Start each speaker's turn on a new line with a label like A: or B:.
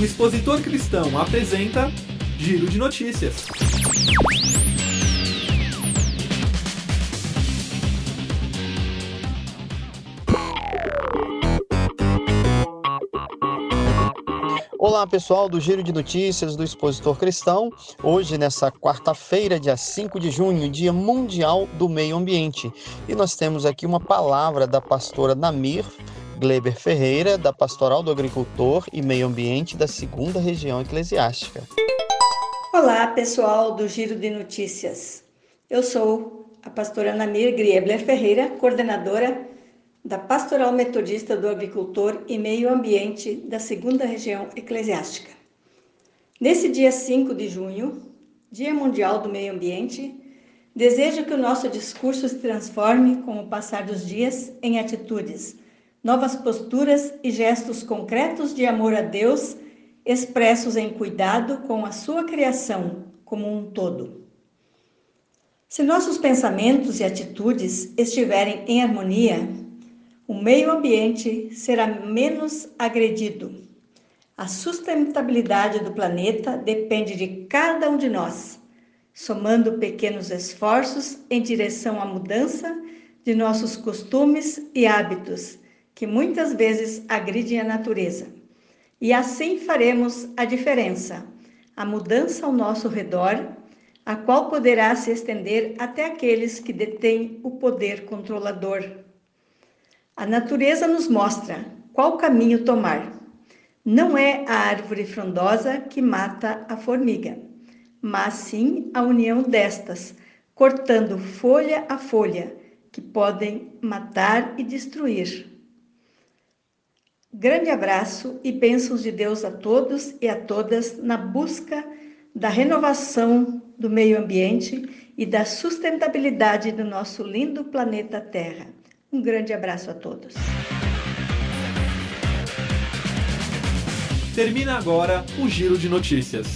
A: O expositor cristão apresenta Giro de Notícias.
B: Olá pessoal do Giro de Notícias do Expositor Cristão. Hoje, nessa quarta-feira, dia 5 de junho, Dia Mundial do Meio Ambiente. E nós temos aqui uma palavra da pastora Namir Gleber Ferreira, da Pastoral do Agricultor e Meio Ambiente da Segunda Região Eclesiástica.
C: Olá pessoal do Giro de Notícias. Eu sou a pastora Namir Gleber Ferreira, coordenadora da Pastoral Metodista do Agricultor e Meio Ambiente da Segunda Região Eclesiástica. Nesse dia 5 de junho, Dia Mundial do Meio Ambiente, desejo que o nosso discurso se transforme com o passar dos dias em atitudes, novas posturas e gestos concretos de amor a Deus, expressos em cuidado com a sua criação como um todo. Se nossos pensamentos e atitudes estiverem em harmonia, o meio ambiente será menos agredido. A sustentabilidade do planeta depende de cada um de nós, somando pequenos esforços em direção à mudança de nossos costumes e hábitos, que muitas vezes agridem a natureza. E assim faremos a diferença, a mudança ao nosso redor, a qual poderá se estender até aqueles que detêm o poder controlador a natureza nos mostra qual caminho tomar. Não é a árvore frondosa que mata a formiga, mas sim a união destas, cortando folha a folha, que podem matar e destruir. Grande abraço e bênçãos de Deus a todos e a todas na busca da renovação do meio ambiente e da sustentabilidade do nosso lindo planeta Terra. Um grande abraço a todos.
A: Termina agora o Giro de Notícias.